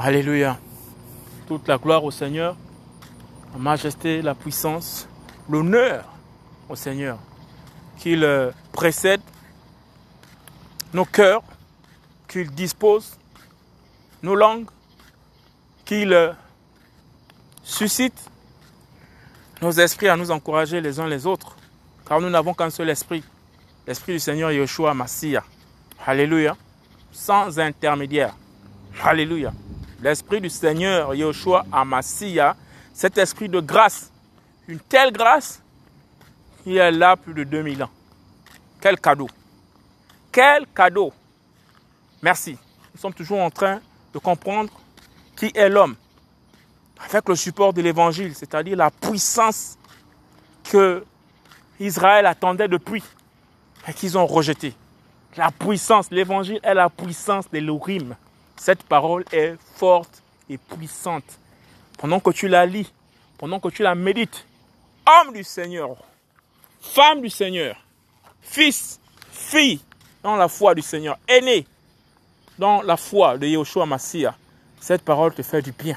Alléluia. Toute la gloire au Seigneur, la majesté, la puissance, l'honneur au Seigneur. Qu'il euh, précède nos cœurs, qu'il dispose nos langues, qu'il euh, suscite nos esprits à nous encourager les uns les autres, car nous n'avons qu'un seul esprit, l'esprit du Seigneur Yeshua Massia. Alléluia. Sans intermédiaire. Alléluia. L'esprit du Seigneur Yeshua Amassia, cet esprit de grâce, une telle grâce qui est là plus de 2000 ans. Quel cadeau. Quel cadeau. Merci. Nous sommes toujours en train de comprendre qui est l'homme avec le support de l'évangile, c'est-à-dire la puissance que Israël attendait depuis et qu'ils ont rejeté. La puissance, l'évangile est la puissance de l'Urim. Cette parole est forte et puissante. Pendant que tu la lis, pendant que tu la médites, homme du Seigneur, femme du Seigneur, fils, fille dans la foi du Seigneur, aîné dans la foi de Yahushua Massia, cette parole te fait du bien.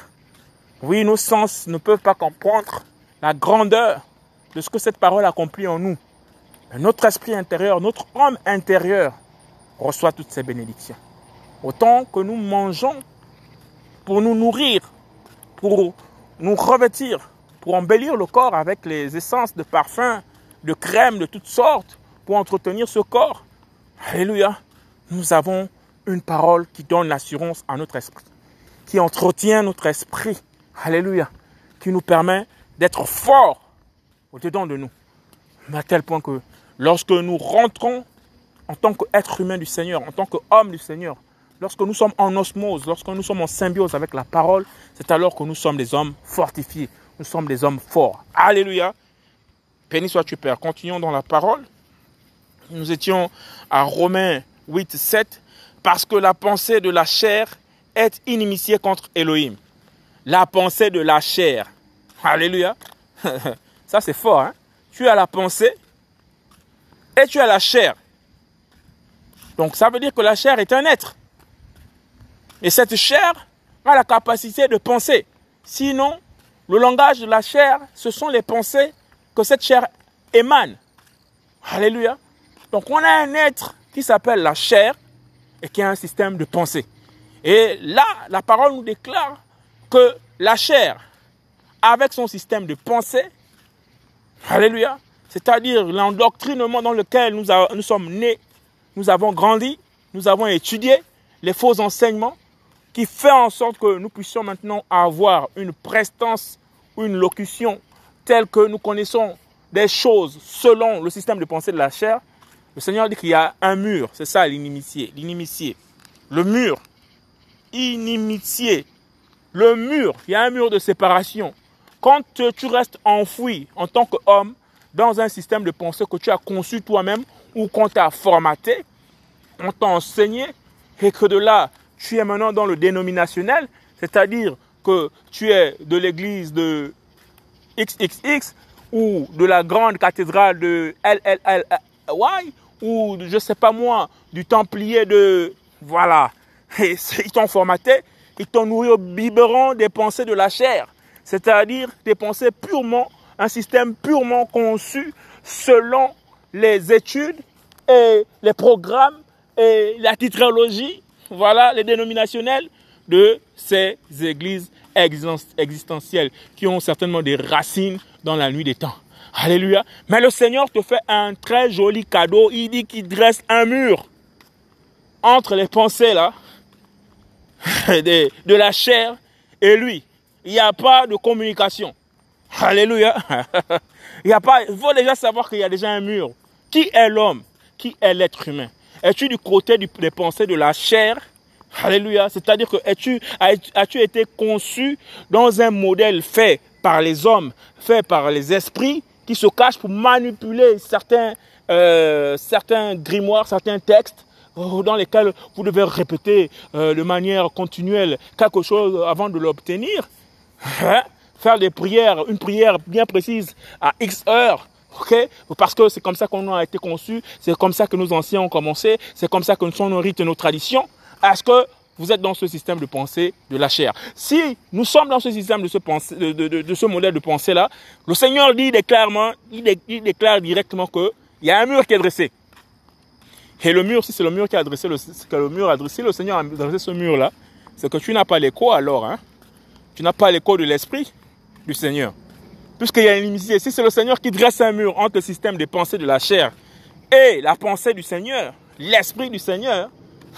Oui, nos sens ne peuvent pas comprendre la grandeur de ce que cette parole accomplit en nous. notre esprit intérieur, notre homme intérieur reçoit toutes ces bénédictions. Autant que nous mangeons pour nous nourrir, pour nous revêtir, pour embellir le corps avec les essences de parfums, de crèmes de toutes sortes, pour entretenir ce corps. Alléluia. Nous avons une parole qui donne l'assurance à notre esprit, qui entretient notre esprit Alléluia. Qui nous permet d'être forts au-dedans de nous. Mais à tel point que lorsque nous rentrons en tant qu'être humain du Seigneur, en tant qu'homme du Seigneur, lorsque nous sommes en osmose, lorsque nous sommes en symbiose avec la parole, c'est alors que nous sommes des hommes fortifiés. Nous sommes des hommes forts. Alléluia. Béni sois-tu, Père. Continuons dans la parole. Nous étions à Romains 8, 7. Parce que la pensée de la chair est inimitiée contre Elohim la pensée de la chair. Alléluia. Ça, c'est fort. Hein? Tu as la pensée et tu as la chair. Donc, ça veut dire que la chair est un être. Et cette chair a la capacité de penser. Sinon, le langage de la chair, ce sont les pensées que cette chair émane. Alléluia. Donc, on a un être qui s'appelle la chair et qui a un système de pensée. Et là, la parole nous déclare que la chair, avec son système de pensée, alléluia, c'est-à-dire l'endoctrinement dans lequel nous, nous sommes nés, nous avons grandi, nous avons étudié les faux enseignements, qui fait en sorte que nous puissions maintenant avoir une prestance ou une locution telle que nous connaissons des choses selon le système de pensée de la chair. Le Seigneur dit qu'il y a un mur, c'est ça l'inimitié, l'inimitié. Le mur, inimitié, le mur, il y a un mur de séparation. Quand tu restes enfoui en tant qu'homme dans un système de pensée que tu as conçu toi-même ou qu'on t'a formaté, on t'a enseigné et que de là, tu es maintenant dans le dénominationnel, c'est-à-dire que tu es de l'église de XXX ou de la grande cathédrale de LLLY ou je sais pas moi, du templier de voilà. Et ils t'ont formaté ils t'ont nourri au biberon des pensées de la chair, c'est-à-dire des pensées purement, un système purement conçu selon les études et les programmes et la titrologie, voilà, les dénominationnels de ces églises existentielles qui ont certainement des racines dans la nuit des temps. Alléluia. Mais le Seigneur te fait un très joli cadeau. Il dit qu'il dresse un mur entre les pensées là de, la chair et lui. Il n'y a pas de communication. Alléluia. Il a pas, il faut déjà savoir qu'il y a déjà un mur. Qui est l'homme? Qui est l'être humain? Es-tu du côté des pensées de la chair? Alléluia. C'est-à-dire que es-tu, as-tu été conçu dans un modèle fait par les hommes, fait par les esprits qui se cachent pour manipuler certains, euh, certains grimoires, certains textes Oh, dans lesquels vous devez répéter euh, de manière continuelle quelque chose avant de l'obtenir? Hein? Faire des prières, une prière bien précise à X heures. Ok? Parce que c'est comme ça qu'on a été conçu, c'est comme ça que nos anciens ont commencé, c'est comme ça que sommes nos rites et nos traditions. Est-ce que vous êtes dans ce système de pensée de la chair? Si nous sommes dans ce système de ce, modèle de pensée-là, le Seigneur dit clairement, il, déclare directement qu'il y a un mur qui est dressé. Et le mur, si c'est le mur qui a dressé, le, le mur a dressé, le Seigneur a dressé ce mur-là, c'est que tu n'as pas l'écho alors. Hein? Tu n'as pas l'écho de l'esprit du Seigneur. Puisqu'il y a une inimitié. Si c'est le Seigneur qui dresse un mur entre le système de pensée de la chair et la pensée du Seigneur, l'esprit du Seigneur,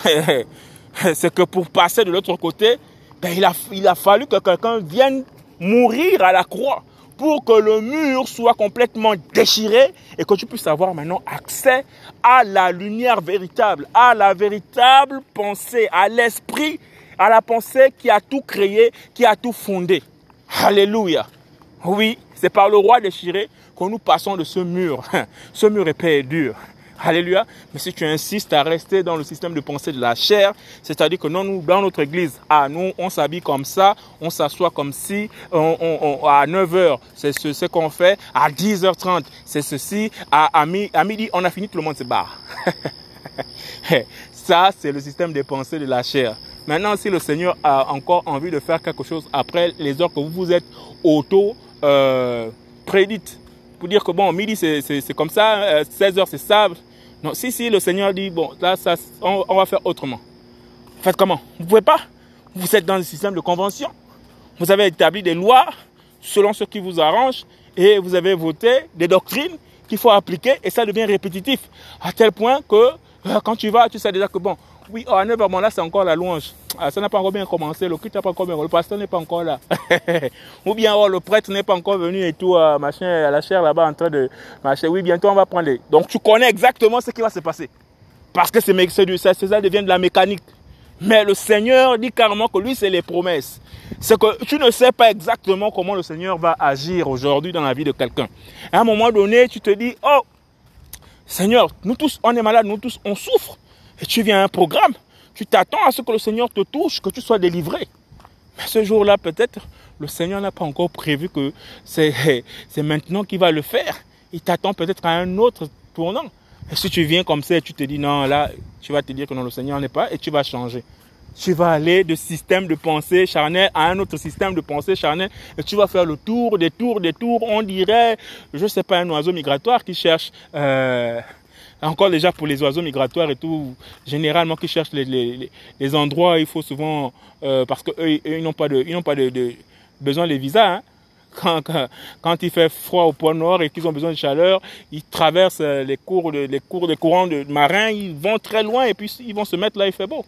c'est que pour passer de l'autre côté, ben, il, a, il a fallu que quelqu'un vienne mourir à la croix pour que le mur soit complètement déchiré et que tu puisses avoir maintenant accès à la lumière véritable, à la véritable pensée, à l'esprit, à la pensée qui a tout créé, qui a tout fondé. Alléluia. Oui, c'est par le roi déchiré que nous passons de ce mur. Ce mur épais et dur. Alléluia. Mais si tu insistes à rester dans le système de pensée de la chair, c'est-à-dire que non, nous, dans notre église, ah, nous, on s'habille comme ça, on s'assoit comme si, à 9h, c'est ce, qu'on fait, à 10h30, c'est ceci, à, midi, on a fini, tout le monde se barre. ça, c'est le système de pensée de la chair. Maintenant, si le Seigneur a encore envie de faire quelque chose après les heures que vous vous êtes auto euh, prédites, pour dire que bon, midi c'est comme ça, 16 euh, heures c'est ça, non, si, si, le Seigneur dit, bon, là, ça, on, va faire autrement. Faites comment? Vous pouvez pas? Vous êtes dans le système de convention. Vous avez établi des lois selon ce qui vous arrange et vous avez voté des doctrines qu'il faut appliquer et ça devient répétitif. À tel point que euh, quand tu vas, tu sais déjà que bon, oui, à 9h, bon, là, c'est encore la louange. Ah, ça n'a pas encore bien commencé, le culte n'a pas encore bien, le pasteur n'est pas encore là. Ou bien, oh, le prêtre n'est pas encore venu et tout, euh, machin, à la chair là-bas en train de machin. Oui, bientôt, on va prendre les... Donc, tu connais exactement ce qui va se passer. Parce que c'est, ça, ça devient de la mécanique. Mais le Seigneur dit carrément que lui, c'est les promesses. C'est que tu ne sais pas exactement comment le Seigneur va agir aujourd'hui dans la vie de quelqu'un. À un moment donné, tu te dis, oh, Seigneur, nous tous, on est malades, nous tous, on souffre. Et tu viens à un programme. Tu t'attends à ce que le Seigneur te touche, que tu sois délivré. Mais ce jour-là, peut-être, le Seigneur n'a pas encore prévu que c'est maintenant qu'il va le faire. Il t'attend peut-être à un autre tournant. Et si tu viens comme ça et tu te dis non, là, tu vas te dire que non, le Seigneur n'est pas et tu vas changer. Tu vas aller de système de pensée charnel à un autre système de pensée charnel et tu vas faire le tour, des tours, des tours. On dirait, je sais pas, un oiseau migratoire qui cherche euh, encore déjà pour les oiseaux migratoires et tout, généralement qui cherchent les, endroits, il faut souvent, euh, parce qu'eux, ils n'ont pas de, ils pas de, de besoin des visas. Hein. Quand, il fait froid au pôle Nord et qu'ils ont besoin de chaleur, ils traversent euh, les cours de, les cours de courants de marins, ils vont très loin et puis ils vont se mettre là, il fait beau.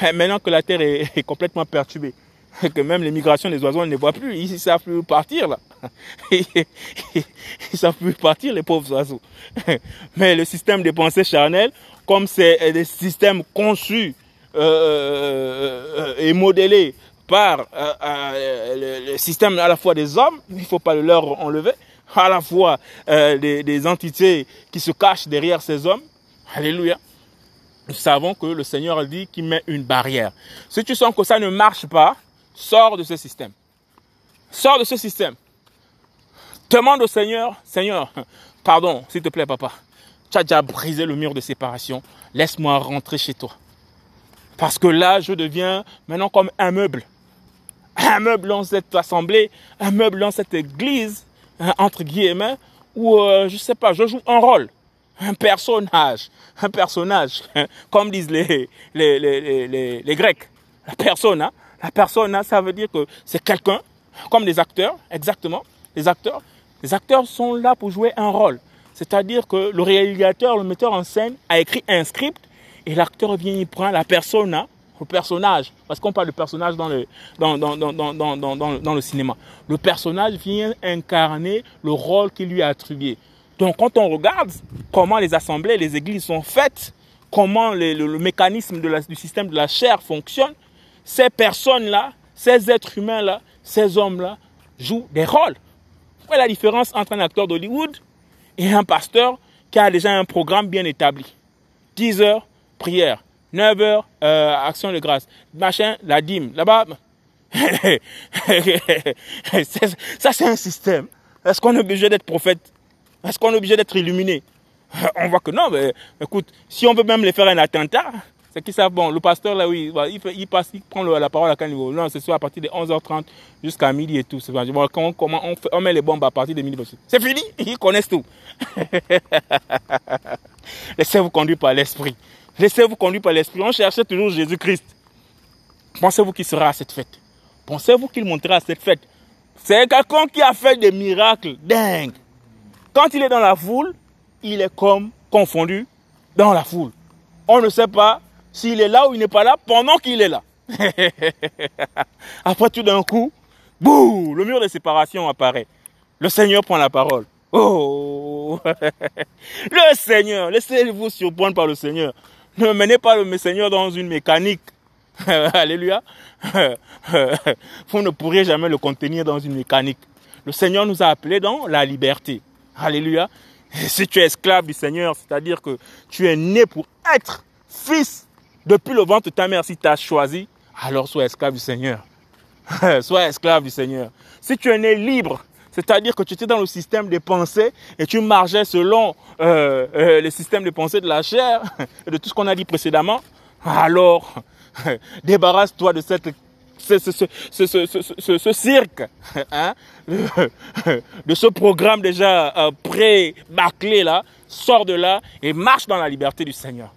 Mais maintenant que la Terre est, est complètement perturbée, que même les migrations des oiseaux, on ne les voit plus. Ils ne savent plus partir, là. Ils savent plus partir, les pauvres oiseaux. Mais le système de pensée charnelle, comme c'est des systèmes conçus euh, euh, et modélés par euh, le, système à la fois des hommes, il ne faut pas le leur enlever, à la fois des, des entités qui se cachent derrière ces hommes. Alléluia nous savons que le Seigneur dit qu'il met une barrière. Si tu sens que ça ne marche pas, Sors de ce système. Sors de ce système. Demande au Seigneur, Seigneur, pardon, s'il te plaît, papa. Tu as déjà brisé le mur de séparation. Laisse-moi rentrer chez toi. Parce que là, je deviens maintenant comme un meuble. Un meuble dans cette assemblée, un meuble dans cette église, hein, entre guillemets, où, euh, je sais pas, je joue un rôle. Un personnage. Un personnage. Comme disent les, les, les, les, les Grecs. La personne, hein. La personne, ça veut dire que c'est quelqu'un, comme des acteurs, exactement. Les acteurs, les acteurs sont là pour jouer un rôle. C'est-à-dire que le réalisateur, le metteur en scène, a écrit un script et l'acteur vient y prendre la persona, le personnage, parce qu'on parle de personnage dans le, cinéma. Le personnage vient incarner le rôle qui lui a attribué. Donc quand on regarde comment les assemblées, les églises sont faites, comment le, le, mécanisme du système de la chair fonctionne, ces personnes-là, ces êtres humains-là, ces hommes-là jouent des rôles. Quelle est la différence entre un acteur d'Hollywood et un pasteur qui a déjà un programme bien établi? 10 heures, prière. 9 heures, euh, action de grâce. Machin, la dîme. Là-bas, ça c'est un système. Est-ce qu'on est obligé d'être prophète? Est-ce qu'on est obligé d'être illuminé? On voit que non, mais écoute, si on veut même les faire un attentat, C'est qu'ils savent, bon, le pasteur, là, oui, il, passe, il prend la parole à quel niveau? Non, c'est soit à partir de 11h30 jusqu'à midi et tout. Bon, quand comment, on, on, met les bombes à partir de midi. C'est fini, ils connaissent tout. Laissez-vous conduire par l'esprit. Laissez-vous conduire par l'esprit. On cherchait toujours Jésus-Christ. Pensez-vous qu'il sera à cette fête? Pensez-vous qu'il montera à cette fête? C'est quelqu'un qui a fait des miracles dingues. Quand il est dans la foule, il est comme confondu dans la foule. On ne sait pas s'il est là ou il n'est pas là pendant qu'il est là. Après tout d'un coup, bouh, le mur de séparation apparaît. Le Seigneur prend la parole. Oh, le Seigneur, laissez-vous surprendre par le Seigneur. Ne menez pas le Seigneur dans une mécanique. Alléluia. Vous ne pourrez jamais le contenir dans une mécanique. Le Seigneur nous a appelés dans la liberté. Alléluia. si tu es esclave du Seigneur, c'est-à-dire que tu es né pour être fils depuis le ventre de ta mère, si tu as choisi, alors sois esclave du Seigneur. sois esclave du Seigneur. Si tu es né libre, c'est-à-dire que tu étais dans le système des pensées et tu marchais selon euh, euh, le système de pensée de la chair, de tout ce qu'on a dit précédemment, alors débarrasse-toi de cette ce, cirque, de ce programme déjà euh, pré-bâclé là, sors de là et marche dans la liberté du Seigneur.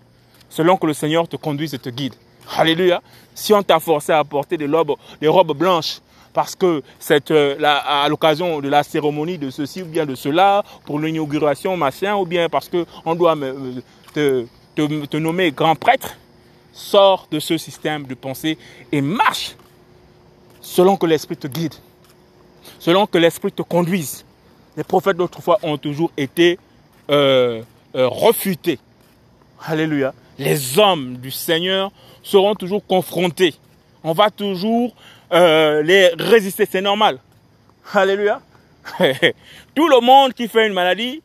Selon que le Seigneur te conduise et te guide. Alléluia. Si on t'a forcé à porter des robes, des robes blanches, parce que c'est euh, à l'occasion de la cérémonie de ceci ou bien de cela, pour l'inauguration, machin, ou bien parce qu'on doit te, te nommer grand prêtre, sors de ce système de pensée et marche selon que l'Esprit te guide, selon que l'Esprit te conduise. Les prophètes d'autrefois ont toujours été euh, euh, refutés. Alléluia. Les hommes du Seigneur seront toujours confrontés. On va toujours euh, les résister, c'est normal. Alléluia. Tout le monde qui fait une maladie,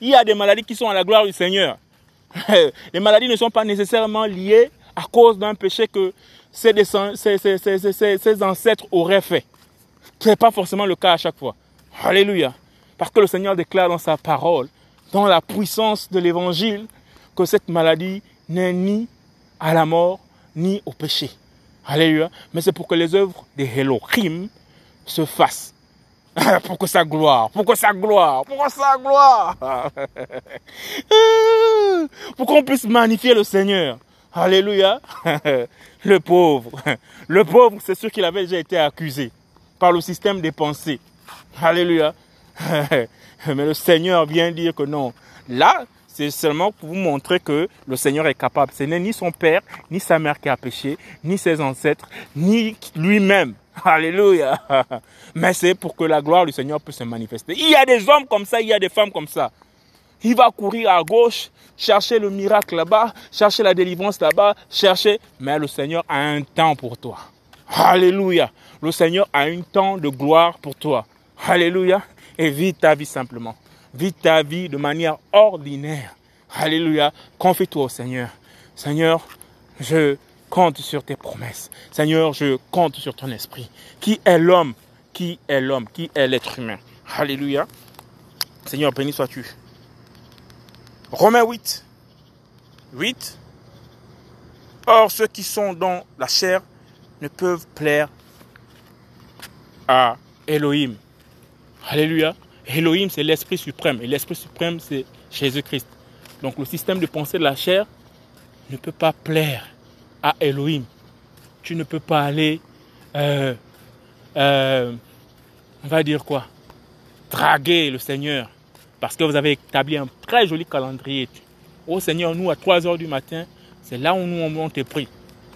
il y a des maladies qui sont à la gloire du Seigneur. Les maladies ne sont pas nécessairement liées à cause d'un péché que ses, ancêtres auraient fait. Ce n'est pas forcément le cas à chaque fois. Alléluia. Parce que le Seigneur déclare dans sa parole, dans la puissance de l'évangile, que cette maladie n'est ni à la mort, ni au péché. Alléluia. Mais c'est pour que les œuvres des Elohim se fassent. pour que sa gloire, pour que sa gloire, pour que sa gloire. pour qu'on puisse magnifier le Seigneur. Alléluia. Le pauvre. Le pauvre, c'est sûr qu'il avait déjà été accusé par le système des pensées. Alléluia. Mais le Seigneur vient dire que non. Là, c'est seulement pour vous montrer que le Seigneur est capable. Ce n'est ni son père, ni sa mère qui a péché, ni ses ancêtres, ni lui-même. Alléluia. Mais c'est pour que la gloire du Seigneur puisse se manifester. Il y a des hommes comme ça, il y a des femmes comme ça. Il va courir à gauche, chercher le miracle là-bas, chercher la délivrance là-bas, chercher. Mais le Seigneur a un temps pour toi. Alléluia. Le Seigneur a un temps de gloire pour toi. Alléluia. Et vis ta vie simplement. Vis ta vie de manière ordinaire. Alléluia. Confie-toi au Seigneur. Seigneur, je compte sur tes promesses. Seigneur, je compte sur ton esprit. Qui est l'homme? Qui est l'homme? Qui est l'être humain? Alléluia. Seigneur, béni sois-tu. Romains 8. 8. Or, ceux qui sont dans la chair ne peuvent plaire à Elohim. Alléluia. Elohim, c'est l'Esprit suprême. Et l'Esprit suprême, c'est Jésus-Christ. Donc le système de pensée de la chair ne peut pas plaire à Elohim. Tu ne peux pas aller, euh, euh, on va dire quoi, draguer le Seigneur parce que vous avez établi un très joli calendrier. Oh Seigneur, nous, à 3 heures du matin, c'est là où nous, on te prie.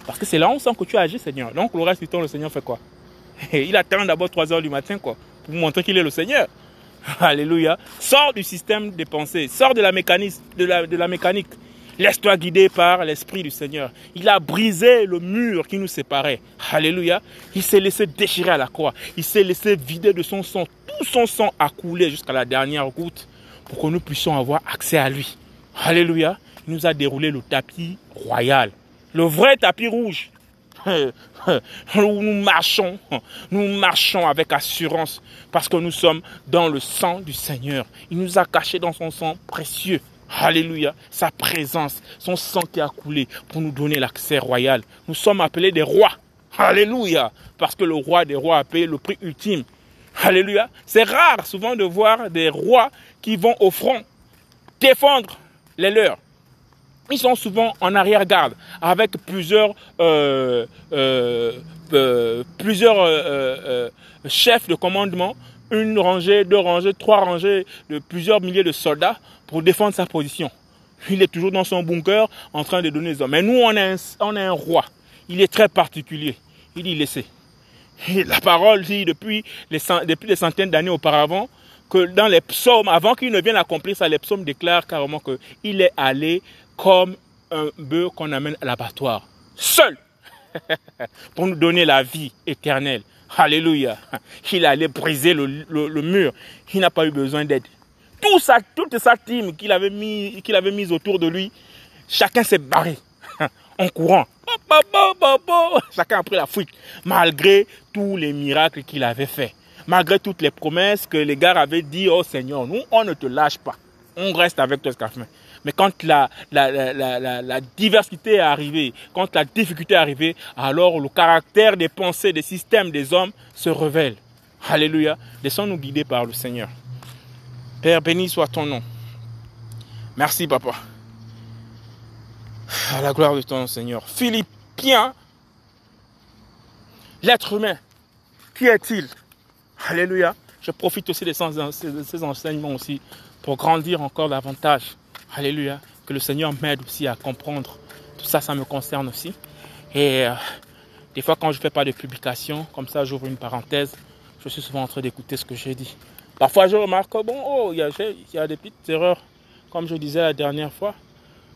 Parce que c'est là où on sent que tu agis, Seigneur. Donc, le reste du temps, le Seigneur fait quoi? Il attend d'abord 3 heures du matin, quoi, pour vous montrer qu'il est le Seigneur. Alléluia. Sors du système sors de la mécanique, de la, de la mécanique. Laisse-toi guider par l'Esprit du Seigneur. Il a brisé le mur qui nous séparait. Alléluia. Il s'est laissé déchirer à la croix. Il s'est laissé vider de son sang. Tout son sang a coulé jusqu'à la dernière goutte pour que nous puissions avoir accès à lui. Alléluia. Il nous a déroulé le tapis royal. Le vrai tapis rouge. Nous marchons, nous marchons avec assurance parce que nous sommes dans le sang du Seigneur. Il nous a cachés dans son sang précieux. Alléluia. Sa présence, son sang qui a coulé pour nous donner l'accès royal. Nous sommes appelés des rois. Alléluia. Parce que le roi des rois a payé le prix ultime. Alléluia. C'est rare souvent de voir des rois qui vont au front défendre les leurs. Ils sont souvent en arrière-garde avec plusieurs, euh, euh, euh, plusieurs chefs de commandement, une rangée, deux rangées, trois rangées de plusieurs milliers de soldats pour défendre sa position. Il est toujours dans son bunker en train de donner les hommes. Mais nous, on a un, on a un roi. Il est très particulier. Il dit laissez. la parole dit depuis, les, depuis des centaines d'années auparavant que dans les psaumes, avant qu'il ne vienne accomplir ça, les psaumes déclarent carrément qu'il est allé comme un bœuf qu'on amène à l'abattoir, seul, pour nous donner la vie éternelle. Alléluia. Il allait briser le, mur. Il n'a pas eu besoin d'aide. Tout ça, toute sa team qu'il avait mis, qu'il avait mise autour de lui, chacun s'est barré en courant. Chacun a pris la fuite, malgré tous les miracles qu'il avait faits, malgré toutes les promesses que les gars avaient dit, oh Seigneur, nous, on ne te lâche pas, on reste avec toi jusqu'à. Mais quand la, la, diversité est arrivée, quand la difficulté est arrivée, alors le caractère des pensées, des systèmes des hommes se révèle. Alléluia. Laissons-nous guider par le Seigneur. Père, béni soit ton nom. Merci, papa. À la gloire de ton Seigneur. Philippiens, l'être humain, qui est-il? Alléluia. Je profite aussi de ces enseignements aussi pour grandir encore davantage Alléluia. Que le Seigneur m'aide aussi à comprendre. Tout ça, ça me concerne aussi. Et euh, des fois, quand je ne fais pas de publication, comme ça, j'ouvre une parenthèse, je suis souvent en train d'écouter ce que j'ai dit. Parfois, je remarque, bon, oh, il y, a, des petites erreurs, comme je disais la dernière fois,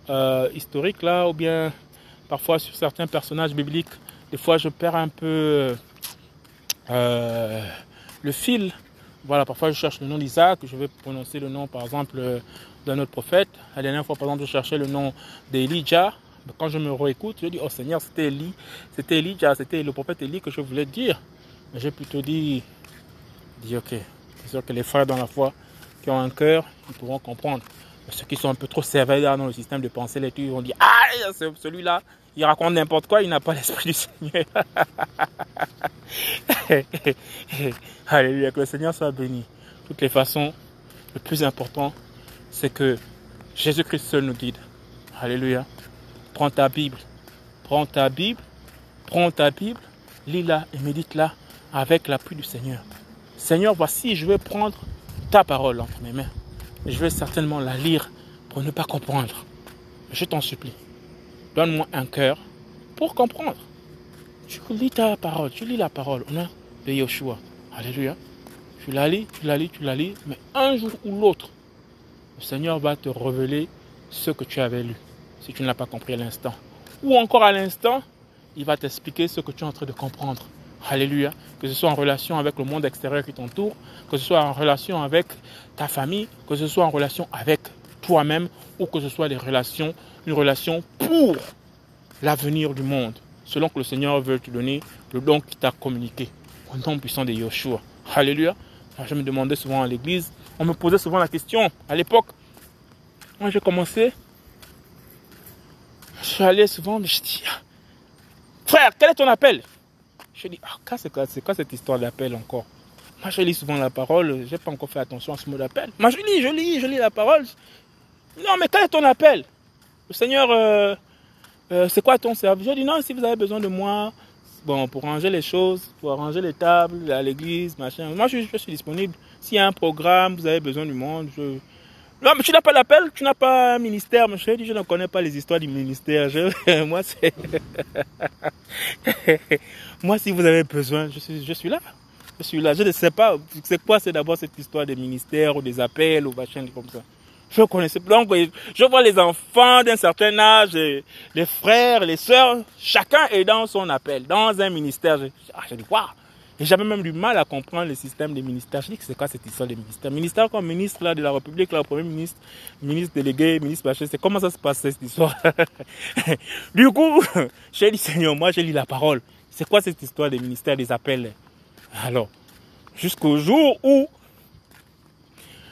euh, historiques là, ou bien parfois sur certains personnages bibliques, des fois, je perds un peu euh, le fil. Voilà, parfois, je cherche le nom d'Isaac, je vais prononcer le nom, par exemple, d'un autre prophète. La dernière fois, par exemple, je cherchais le nom d'Elijah. Quand je me réécoute, je dis, oh Seigneur, c'était Eli, c'était Elijah, c'était le prophète Eli que je voulais dire. Mais j'ai plutôt dit, dit, ok, c'est sûr que les frères dans la foi qui ont un cœur, ils pourront comprendre. ceux qui sont un peu trop sévères dans le système de pensée, les ils vont dire, ah, celui-là, il raconte n'importe quoi, il n'a pas l'esprit du Seigneur. Alléluia, que le Seigneur soit béni. De toutes les façons, le plus important, c'est que Jésus-Christ seul nous guide. Alléluia. Prends ta Bible. Prends ta Bible. Prends ta Bible. Lis-la et médite-la avec l'appui du Seigneur. Seigneur, voici, je vais prendre ta parole entre mes mains. Je vais certainement la lire pour ne pas comprendre. Je t'en supplie. Donne-moi un cœur pour comprendre. Tu lis ta parole, tu lis la parole au nom de Yeshua. Alléluia. Tu la lis, tu la lis, tu la lis, mais un jour ou l'autre, le Seigneur va te révéler ce que tu avais lu, si tu ne l'as pas compris à l'instant. Ou encore à l'instant, il va t'expliquer ce que tu es en train de comprendre. Alléluia. Que ce soit en relation avec le monde extérieur qui t'entoure, que ce soit en relation avec ta famille, que ce soit en relation avec toi-même, ou que ce soit des relations, une relation pour l'avenir du monde, selon que le Seigneur veut te donner le don qu'il t'a communiqué, au nom puissant de Yeshua. Alléluia. Je me demandais souvent à l'église, on me posait souvent la question à l'époque. Moi, j'ai commencé. Je suis allé souvent, mais je dis, ah, frère, quel est ton appel? Je dis, ah, c'est quoi, quoi cette histoire d'appel encore? Moi, je lis souvent la parole, je n'ai pas encore fait attention à ce mot d'appel. Moi, je lis, je lis, je lis la parole. Non, mais quel est ton appel? Seigneur, euh, euh, c'est quoi ton service? Je dis, non, si vous avez besoin de moi, bon, pour ranger les choses, pour arranger les tables à l'église, machin, moi, je suis disponible. S'il y a un programme, vous avez besoin du monde. Non, mais tu n'as pas l'appel, tu n'as pas un ministère. Mais je, je ne connais pas les histoires du ministère. moi, c'est. moi, si vous avez besoin, je suis, je suis là. Je suis là. Je ne sais pas. C'est quoi, c'est d'abord cette histoire des ministères ou des appels ou machin comme ça. Je connaissais. Donc, je vois les enfants d'un certain âge, les frères, les sœurs, chacun est dans son appel, dans un ministère. Je, ah, waouh! Et j'avais même du mal à comprendre le système des ministères. Je dis c'est quoi cette histoire des ministères? Ministère comme ministre là, de la République, là, premier ministre, ministre délégué, ministre machin, c'est comment ça se passe cette histoire? Du coup, j'ai dit Seigneur, moi j'ai lu la parole. C'est quoi cette histoire des ministères, des appels? Alors, jusqu'au jour où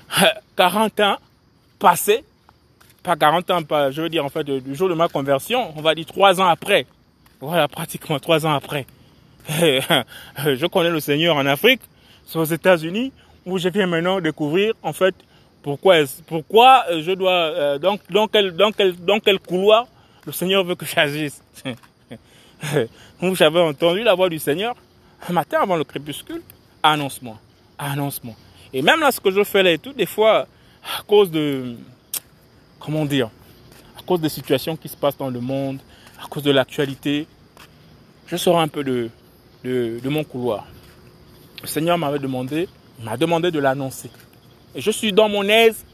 40 ans passés, pas 40 ans, pas, je veux dire en fait du jour de ma conversion, on va dire trois ans après. Voilà, pratiquement trois ans après. je connais le Seigneur en Afrique, c'est aux États-Unis, où je viens maintenant découvrir en fait pourquoi, pourquoi je dois, euh, dans, dans, quel, dans, quel, dans quel couloir le Seigneur veut que j'agisse. J'avais entendu la voix du Seigneur un matin avant le crépuscule, annonce-moi, annonce-moi. Et même là, ce que je fais là et tout, des fois, à cause de, comment dire, à cause des situations qui se passent dans le monde, à cause de l'actualité, je sors un peu de, mon couloir. Le Seigneur m'avait demandé, m'a demandé de l'annoncer. Et je suis dans mon aise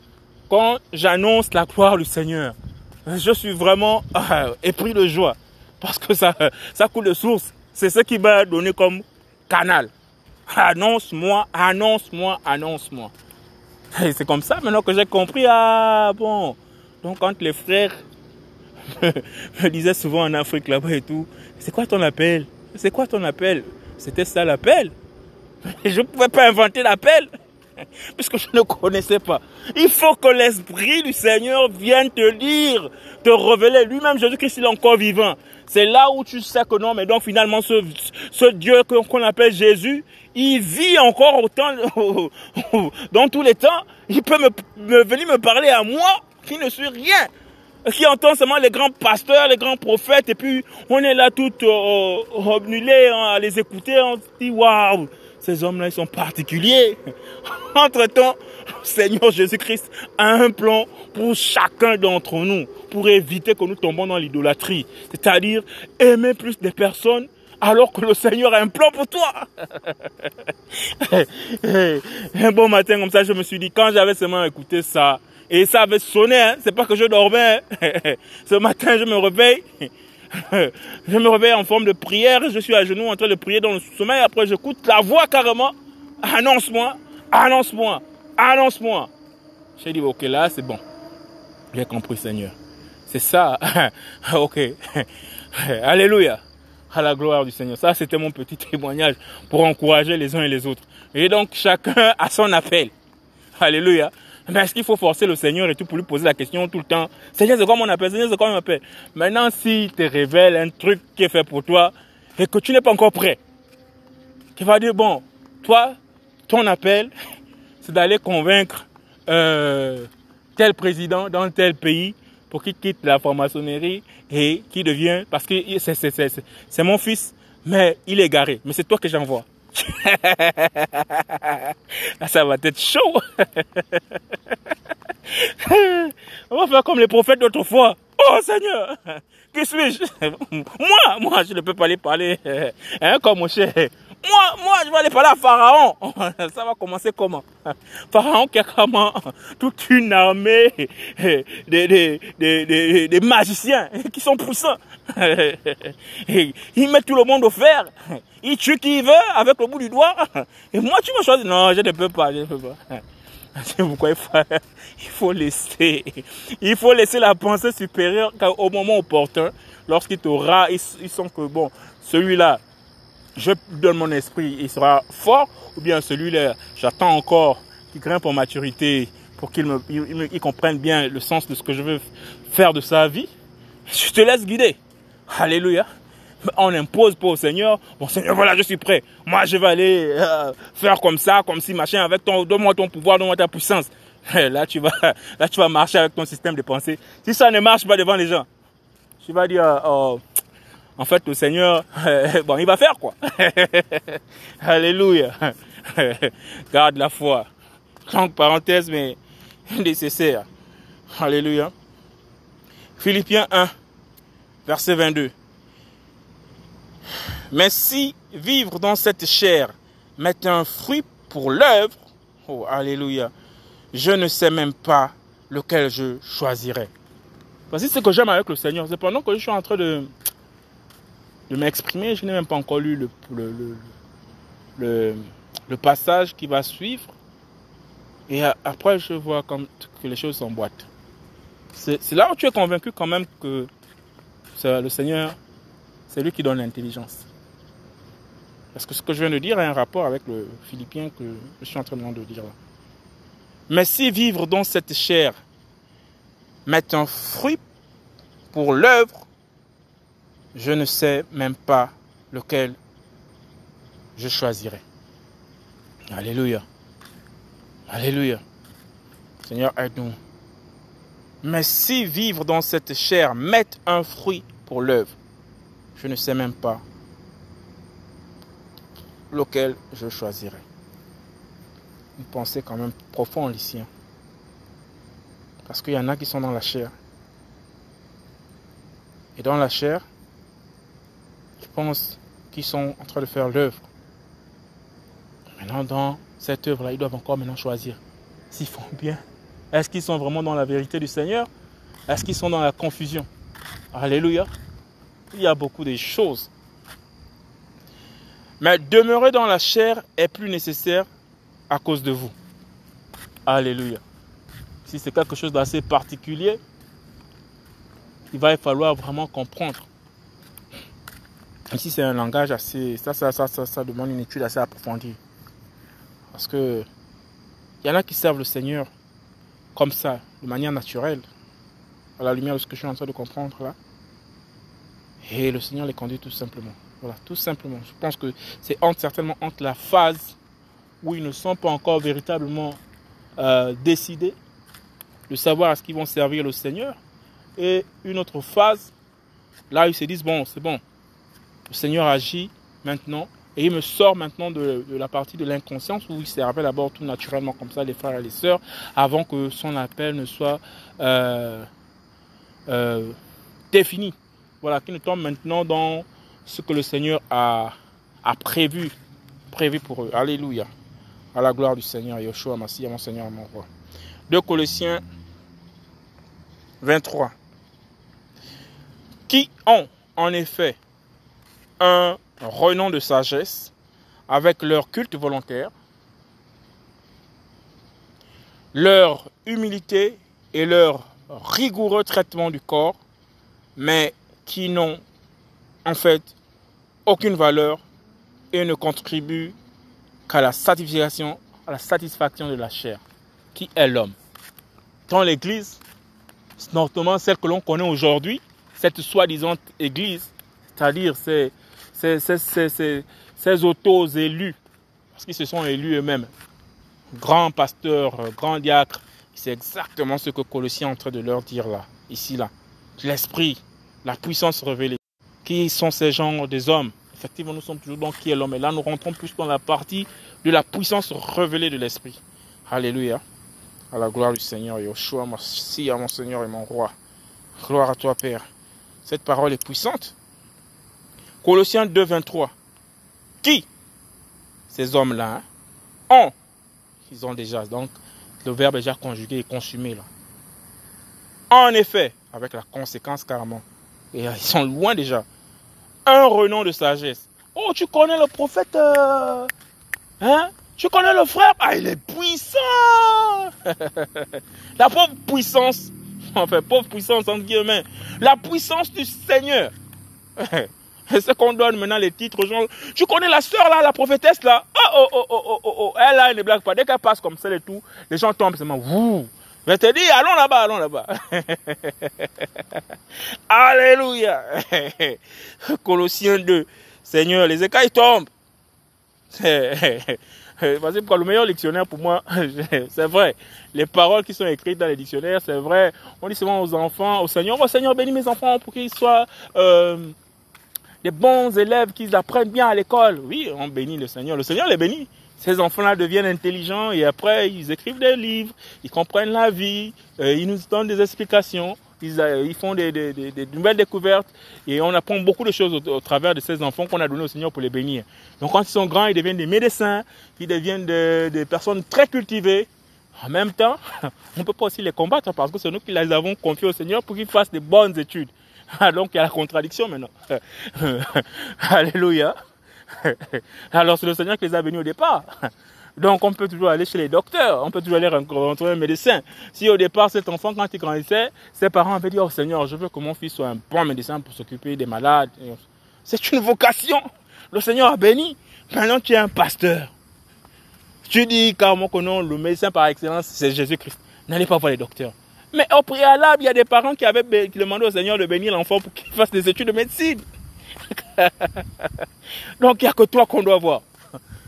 quand j'annonce la gloire du Seigneur. Je suis vraiment euh, épris de joie parce que ça, ça coule de source. C'est ce qui m'a donné comme canal. Annonce-moi, annonce-moi, annonce-moi. C'est comme ça maintenant que j'ai compris. Ah bon. Donc quand les frères me disaient souvent en Afrique là-bas et tout, c'est quoi ton appel? C'est quoi ton appel? C'était ça l'appel. Je ne pouvais pas inventer l'appel puisque je ne connaissais pas. Il faut que l'Esprit du Seigneur vienne te dire, te révéler. Lui-même, Jésus-Christ, il est encore vivant. C'est là où tu sais que non, mais donc finalement, ce, Dieu qu'on appelle Jésus, il vit encore autant, dans tous les temps. Il peut venir me parler à moi, qui ne suis rien qui entend seulement les grands pasteurs, les grands prophètes, et puis on est là tout euh, obnulés hein, à les écouter, on se dit waouh, ces hommes-là, ils sont particuliers. Entre-temps, Seigneur Jésus-Christ a un plan pour chacun d'entre nous, pour éviter que nous tombions dans l'idolâtrie. C'est-à-dire aimer plus des personnes alors que le Seigneur a un plan pour toi. un bon matin comme ça, je me suis dit, quand j'avais seulement écouté ça, et ça avait sonné, hein, c'est pas que je dormais. Hein. Ce matin, je me réveille. je me réveille en forme de prière, je suis à genoux en train de prier dans le sommeil, après j'écoute la voix carrément, annonce-moi, annonce-moi, annonce-moi. J'ai dit, ok, là c'est bon. J'ai compris Seigneur. C'est ça. ok. Alléluia. À la gloire du Seigneur. Ça, c'était mon petit témoignage pour encourager les uns et les autres. Et donc, chacun a son appel. Alléluia. Mais est-ce qu'il faut forcer le Seigneur et tout pour lui poser la question tout le temps? Seigneur, c'est quoi mon appel? Seigneur, c'est quoi mon appel? Maintenant, s'il te révèle un truc qui est fait pour toi et que tu n'es pas encore prêt, tu vas dire, bon, toi, ton appel, c'est d'aller convaincre euh, tel président dans tel pays pour qu'il quitte la franc-maçonnerie et qu'il devienne, parce que c'est mon fils, mais il est garé. Mais c'est toi que j'envoie. Ah, ça va être chaud. On va faire comme les prophètes d'autrefois. Oh Seigneur, qui suis-je? Moi, moi, je ne peux pas aller parler hein, comme mon cher. Moi, moi, je vais aller parler à Pharaon. Ça va commencer comment? Pharaon qui a comment? Toute une armée des, magiciens qui sont puissants. Il met tout le monde au fer. Il tue qui il veut avec le bout du doigt. Et moi, tu me choisis. Non, je ne peux pas, je ne peux pas. C'est pourquoi il faut, il faut laisser, il faut laisser la pensée supérieure au moment opportun, lorsqu'il t'aura, ils, ils sont que bon, celui-là, je donne mon esprit, il sera fort, ou bien celui-là, j'attends encore qu'il grimpe en maturité pour qu'il me, il, comprenne bien le sens de ce que je veux faire de sa vie. Je te laisse guider. Alléluia. On impose pas au Seigneur. Bon Seigneur, voilà, je suis prêt. Moi, je vais aller euh, faire comme ça, comme si machin, avec ton, donne-moi ton pouvoir, donne-moi ta puissance. Là, tu vas, là, tu vas marcher avec ton système de pensée. Si ça ne marche pas devant les gens, tu vas dire, oh, en fait, le Seigneur, bon, il va faire quoi Alléluia. Garde la foi. Longue parenthèse, mais nécessaire. Alléluia. Philippiens 1, verset 22. Mais si vivre dans cette chair met un fruit pour l'œuvre, oh, alléluia, je ne sais même pas lequel je choisirais. Voici ce que j'aime avec le Seigneur. C'est pendant que je suis en train de, de m'exprimer. Je n'ai même pas encore lu le, le, le, le, passage qui va suivre. Et après, je vois comme que les choses s'emboîtent. C'est là où tu es convaincu quand même que le Seigneur, c'est lui qui donne l'intelligence. Parce que ce que je viens de dire a un rapport avec le Philippien que je suis en train de dire là. Mais si vivre dans cette chair mettent un fruit pour l'œuvre, je ne sais même pas lequel je choisirai. Alléluia. Alléluia. Seigneur, aide-nous. Mais si vivre dans cette chair met un fruit pour l'œuvre, je ne sais même pas lequel je choisirai. Une pensée quand même profonde ici. Hein. Parce qu'il y en a qui sont dans la chair. Et dans la chair, je pense qu'ils sont en train de faire l'œuvre. Maintenant, dans cette œuvre-là, ils doivent encore maintenant choisir s'ils font bien. Est-ce qu'ils sont vraiment dans la vérité du Seigneur? Est-ce qu'ils sont dans la confusion? Alléluia. Il y a beaucoup de choses. Mais demeurer dans la chair est plus nécessaire à cause de vous. Alléluia. Si c'est quelque chose d'assez particulier, il va falloir vraiment comprendre. Ici, c'est un langage assez. Ça ça, ça, ça, ça, demande une étude assez approfondie. Parce que il y en a qui servent le Seigneur comme ça, de manière naturelle, à la lumière de ce que je suis en train de comprendre là. Et le Seigneur les conduit tout simplement. Voilà, tout simplement. Je pense que c'est certainement entre la phase où ils ne sont pas encore véritablement euh, décidés de savoir à ce qu'ils vont servir le Seigneur. Et une autre phase, là, ils se disent, bon, c'est bon, le Seigneur agit maintenant. Et il me sort maintenant de, la partie de l'inconscience où il servait d'abord tout naturellement comme ça, les frères et les sœurs, avant que son appel ne soit euh, euh, défini. Voilà, qu'il ne tombe maintenant dans ce que le Seigneur a, a prévu, prévu pour eux. Alléluia. À la gloire du Seigneur, Yeshua, Massia, mon Seigneur, mon roi. 2 Colossiens 23. Qui ont en effet un renom de sagesse avec leur culte volontaire, leur humilité et leur rigoureux traitement du corps, mais qui n'ont en fait aucune valeur et ne contribue qu'à la satisfaction, à la satisfaction de la chair, qui est l'homme. Dans l'Église, notamment celle que l'on connaît aujourd'hui, cette soi-disant Église, c'est-à-dire ces, ces, ces, ces autos-élus, parce qu'ils se sont élus eux-mêmes, grands pasteurs, grands diacres, c'est exactement ce que Colossiens est en train de leur dire là, ici là. L'esprit, la puissance révélée. Qui sont ces gens des hommes? Effectivement, nous sommes toujours dans qui est l'homme. Et là, nous rentrons plus dans la partie de la puissance révélée de l'Esprit. Alléluia. À la gloire du Seigneur. Yoshua, merci à mon Seigneur et mon roi. Gloire à toi, Père. Cette parole est puissante. Colossiens 2, 23. Qui Ces hommes-là hein, ont. Ils ont déjà. Donc, le verbe est déjà conjugué et consumé là. En effet, avec la conséquence carrément. Et ils sont loin déjà un renom de sagesse. Oh, tu connais le prophète euh, Hein? Tu connais le frère? Ah, il est puissant La pauvre puissance, enfin, pauvre puissance entre guillemets, la puissance du Seigneur. C'est qu'on donne maintenant les titres gens. Tu connais la sœur là, la prophétesse là Oh, oh, oh, oh, oh, oh, Elle là, elle ne blague pas. Dès qu'elle passe comme ça et tout, les gens tombent seulement. Vous, je te dis, allons là-bas, allons là-bas. Alléluia. Colossiens 2. Seigneur, les écailles tombent. Parce que le meilleur dictionnaire pour moi, c'est vrai. Les paroles qui sont écrites dans les dictionnaires, c'est vrai. On dit souvent aux enfants, au Seigneur, oh Seigneur, bénis mes enfants pour qu'ils soient euh, des bons élèves, qu'ils apprennent bien à l'école. Oui, on bénit le Seigneur. Le Seigneur les bénit ces enfants-là deviennent intelligents et après ils écrivent des livres, ils comprennent la vie, euh, ils nous donnent des explications, ils, euh, font des, nouvelles découvertes et on apprend beaucoup de choses au, travers de ces enfants qu'on a donnés au Seigneur pour les bénir. Donc quand ils sont grands, ils deviennent des médecins, ils deviennent des, personnes très cultivées. En même temps, on ne peut pas aussi les combattre parce que c'est nous qui les avons confiés au Seigneur pour qu'ils fassent des bonnes études. Donc il y a la contradiction maintenant. Alléluia. Alors c'est le Seigneur qui les a venus au départ. Donc on peut toujours aller chez les docteurs, on peut toujours aller rencontrer un médecin. Si au départ cet enfant, quand il grandissait, ses parents avaient dit, oh Seigneur, je veux que mon fils soit un bon médecin pour s'occuper des malades. C'est une vocation. Le Seigneur a béni. Maintenant tu es un pasteur. Tu dis carrément que non, le médecin par excellence, c'est Jésus-Christ. N'allez pas voir les docteurs. Mais au préalable, il y a des parents qui avaient demandé au Seigneur de bénir l'enfant pour qu'il fasse des études de médecine. Donc il n'y a que toi qu'on doit voir.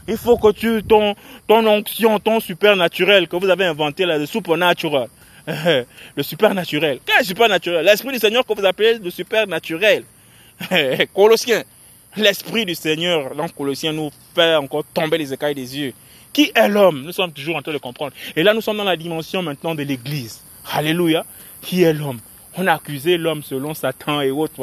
Il faut que tu, ton, ton onction, ton supernaturel que vous avez inventé là, le supernatural. le supernaturel. Quel supernaturel? L'esprit du Seigneur que vous appelez le supernaturel. Colossiens. L'esprit du Seigneur, dans Colossiens, nous fait encore tomber les écailles des yeux. Qui est l'homme? Nous sommes toujours en train de comprendre. Et là, nous sommes dans la dimension maintenant de l'Église. Alléluia. Qui est l'homme? On a accusé l'homme selon Satan et autres.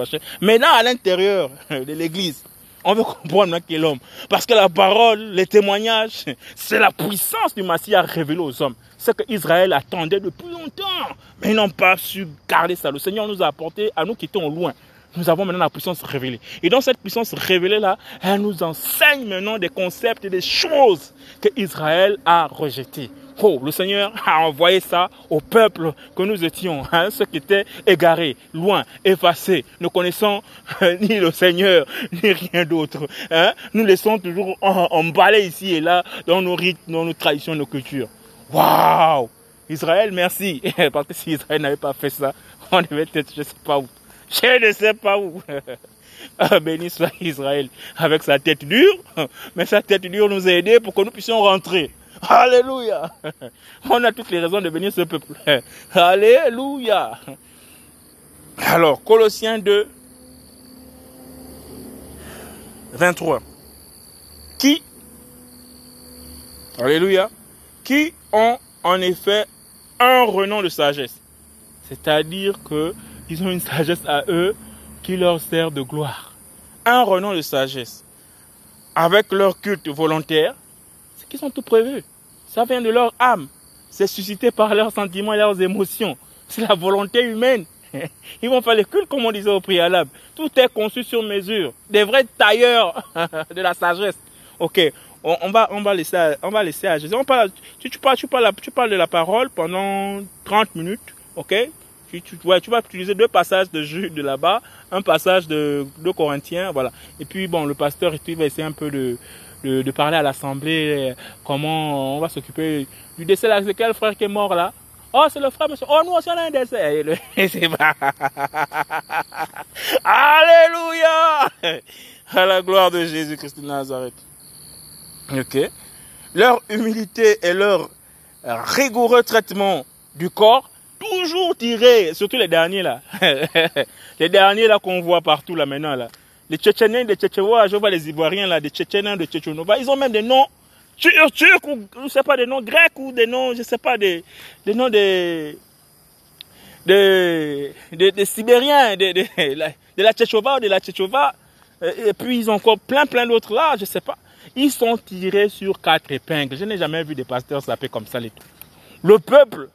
Là, à l'intérieur de l'Église, on veut comprendre qui est l'homme. Parce que la parole, les témoignages, c'est la puissance du Messie à révéler aux hommes. Ce que Israël attendait depuis longtemps. Mais ils n'ont pas su garder ça. Le Seigneur nous a apporté à nous qui étions loin. Nous avons maintenant la puissance révélée. Et dans cette puissance révélée-là, elle nous enseigne maintenant des concepts et des choses que Israël a rejetées. Oh, le Seigneur a envoyé ça au peuple que nous étions, hein, ceux qui étaient égarés, loin, effacés, ne connaissant euh, ni le Seigneur, ni rien d'autre. Hein. Nous laissons toujours emballer ici et là dans nos rites, dans nos traditions, nos cultures. Waouh Israël, merci. Parce que si Israël n'avait pas fait ça, on devait être, je sais pas où. Je ne sais pas où. Ah, béni soit Israël avec sa tête dure, mais sa tête dure nous a aidés pour que nous puissions rentrer. Alléluia. On a toutes les raisons de bénir ce peuple. Alléluia. Alors, Colossiens 2, 23. Qui, Alléluia, qui ont en effet un renom de sagesse? C'est-à-dire qu'ils ont une sagesse à eux qui leur sert de gloire. Un renom de sagesse. Avec leur culte volontaire, c'est qu'ils sont tout prévus. Ça vient de leur âme. C'est suscité par leurs sentiments et leurs émotions. C'est la volonté humaine. Ils vont faire les cultes comme on disait au préalable. Tout est conçu sur mesure. Des vrais tailleurs de la sagesse. Ok, on, va, on va laisser, on va laisser à Jésus. On parle, tu, parles, tu, parles, tu parles de la parole pendant 30 minutes. Ok, tu, tu, tu vas utiliser deux passages de Jude de là-bas, un passage de, de Corinthiens, voilà. Et puis bon, le pasteur il va essayer un peu de, de, parler à l'assemblée, comment on va s'occuper du décès là. C'est quel frère qui est mort là? Oh, c'est le frère, monsieur. Oh, nous aussi, on a un décès. Alléluia À la gloire de Jésus-Christ de Nazareth. Ok. Leur humilité et leur rigoureux traitement du corps, toujours tiré, surtout les derniers là. les derniers là qu'on voit partout là maintenant là les Tchétchéniens, les Tchétchénois, je vois les Ivoiriens là, des Tchétchéniens, des Tchétchénova, ils ont même des noms turcs ou je sais pas des noms grecs ou des noms, je sais pas des, noms des des, Sibériens, de, la Tchétchova ou de la Tchétchova, et puis ils ont encore plein plein d'autres là, je sais pas. Ils sont tirés sur quatre épingles. Je n'ai jamais vu des pasteurs s'appeler comme ça les tout. Le peuple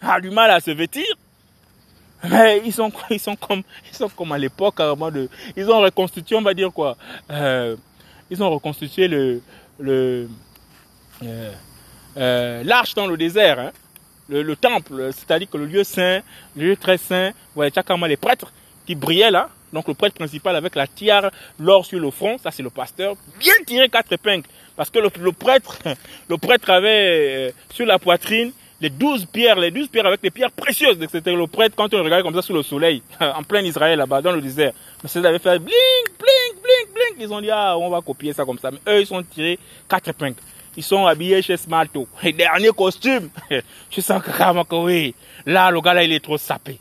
a du mal à se vêtir. Mais ils sont, ils sont comme, ils sont comme à l'époque carrément de, ils ont reconstitué, on va dire quoi, euh, ils ont reconstitué le, le, euh, euh, l'arche dans le désert, hein, le, le, temple, c'est-à-dire que le lieu saint, le lieu très saint, voilà, carrément les prêtres qui brillaient là, donc le prêtre principal avec la tiare, l'or sur le front, ça c'est le pasteur, bien tiré quatre épingles, parce que le, le prêtre, le prêtre avait euh, sur la poitrine les douze pierres, les douze pierres avec les pierres précieuses. C'était le prêtre quand on regardait comme ça sous le soleil, en plein Israël là-bas, dans le désert. Mais ça avait fait blink, blink, blink, blink. Ils ont dit, ah, on va copier ça comme ça. Mais eux, ils sont tirés quatre épingles. Ils sont habillés chez Smalto. Et dernier costume. Je sens que que oui. Là, le gars là, il est trop sapé.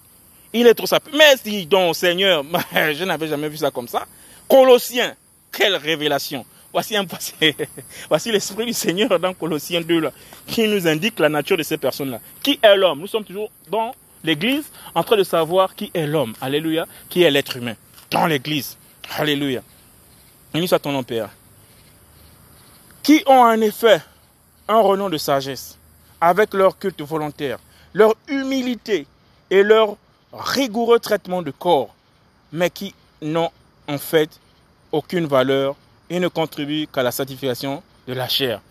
Il est trop sapé. Mais si, donc, Seigneur, je n'avais jamais vu ça comme ça. Colossiens, quelle révélation. Voici, un, voici l'esprit du Seigneur dans Colossiens 2 là, qui nous indique la nature de ces personnes-là. Qui est l'homme? Nous sommes toujours dans l'église en train de savoir qui est l'homme. Alléluia. Qui est l'être humain? Dans l'église. Alléluia. Béni soit ton nom, Père. Qui ont en effet un renom de sagesse avec leur culte volontaire, leur humilité et leur rigoureux traitement de corps, mais qui n'ont en fait aucune valeur il ne contribue qu'à la sanctification de la chair.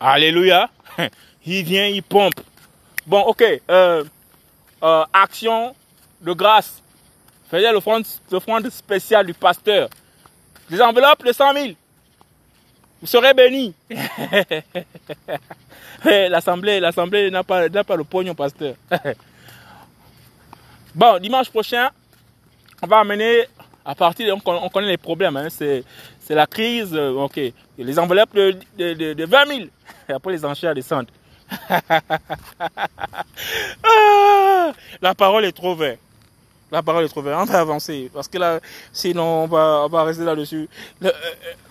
Alléluia. Il vient, il pompe. Bon, ok. Euh, euh, action de grâce. Faisait l'offrande spéciale du pasteur. Des enveloppes de 100 000. Vous serez bénis. l'assemblée, l'assemblée n'a pas, n'a pas le pognon, pasteur. Bon, dimanche prochain, on va amener, à partir, on, connaît les problèmes, hein, c'est la crise, euh, ok, les enveloppes de, de, de, 20 000, et après les enchères descendent. Ah, la parole est trop verte. La parole est trop verte. On va avancer. Parce que sinon, on va, rester là-dessus. Euh,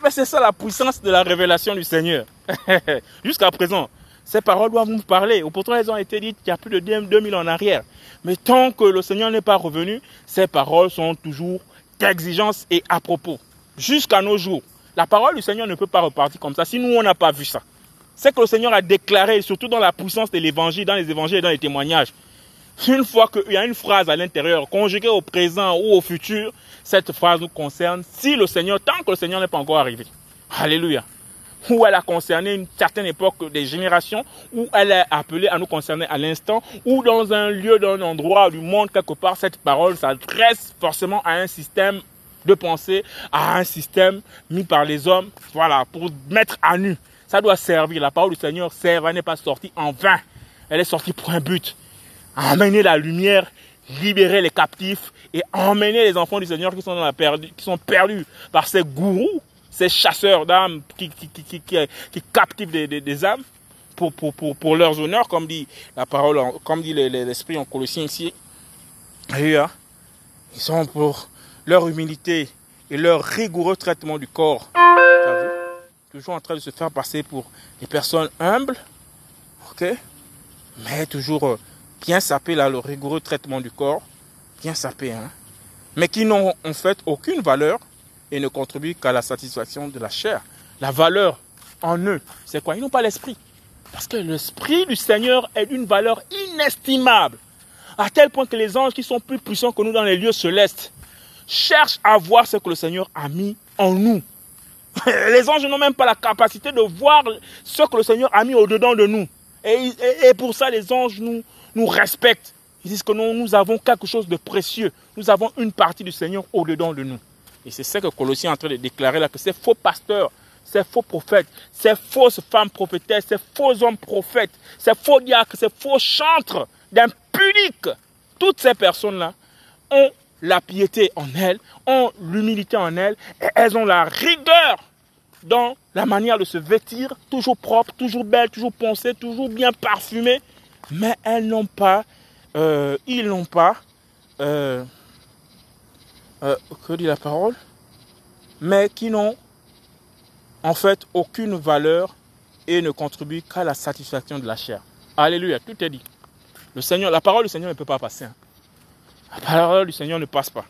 mais c'est ça la puissance de la révélation du Seigneur. Jusqu'à présent, ces paroles doivent nous parler. Pourtant, elles ont été dites il y a plus de 2000 en arrière. Mais tant que le Seigneur n'est pas revenu, ces paroles sont toujours d'exigence et à propos. Jusqu'à nos jours. La parole du Seigneur ne peut pas repartir comme ça si nous, on n'a pas vu ça. C'est que le Seigneur a déclaré, surtout dans la puissance de l'évangile, dans les évangiles et dans les témoignages. Une fois qu'il y a une phrase à l'intérieur, conjuguée au présent ou au futur, cette phrase nous concerne si le Seigneur, tant que le Seigneur n'est pas encore arrivé. Alléluia où elle a concerné une certaine époque des générations, où elle est appelée à nous concerner à l'instant, ou dans un lieu, dans un endroit du monde, quelque part, cette parole s'adresse forcément à un système de pensée, à un système mis par les hommes, voilà, pour mettre à nu. Ça doit servir. La parole du Seigneur sert, elle n'est pas sortie en vain. Elle est sortie pour un but. Amener la lumière, libérer les captifs et emmener les enfants du Seigneur qui sont, perdus par ces gourous ces chasseurs d'âmes qui, qui, captivent des, des, âmes pour, leurs honneurs, comme dit la parole, comme dit l'esprit en Colossiens ici. Hein, ils sont pour leur humilité et leur rigoureux traitement du corps. Toujours en train de se faire passer pour des personnes humbles, ok, mais toujours euh, bien sapé là, le rigoureux traitement du corps, bien sapé, hein, mais qui n'ont en fait aucune valeur et ne contribuent qu'à la satisfaction de la chair. La valeur en eux, c'est quoi? Ils n'ont pas l'esprit. Parce que l'esprit du Seigneur est d'une valeur inestimable. À tel point que les anges qui sont plus puissants que nous dans les lieux célestes cherchent à voir ce que le Seigneur a mis en nous. Les anges n'ont même pas la capacité de voir ce que le Seigneur a mis au-dedans de nous. Et, et, pour ça, les anges nous, nous respectent. Ils disent que nous, nous avons quelque chose de précieux. Nous avons une partie du Seigneur au-dedans de nous. Et c'est ce que Colossiens est en train de déclarer là, que ces faux pasteurs, ces faux prophètes, ces fausses femmes prophétesses, ces faux hommes prophètes, ces faux diacres, ces faux chantres d'impuniques, toutes ces personnes-là ont la piété en elles, ont l'humilité en elles, et elles ont la rigueur dans la manière de se vêtir, toujours propre, toujours belle, toujours poncée, toujours bien parfumée, mais elles n'ont pas, euh, ils n'ont pas, euh, euh, que dit la parole, mais qui n'ont en fait aucune valeur et ne contribuent qu'à la satisfaction de la chair. Alléluia, tout est dit. Le Seigneur, la parole du Seigneur ne peut pas passer. La parole du Seigneur ne passe pas.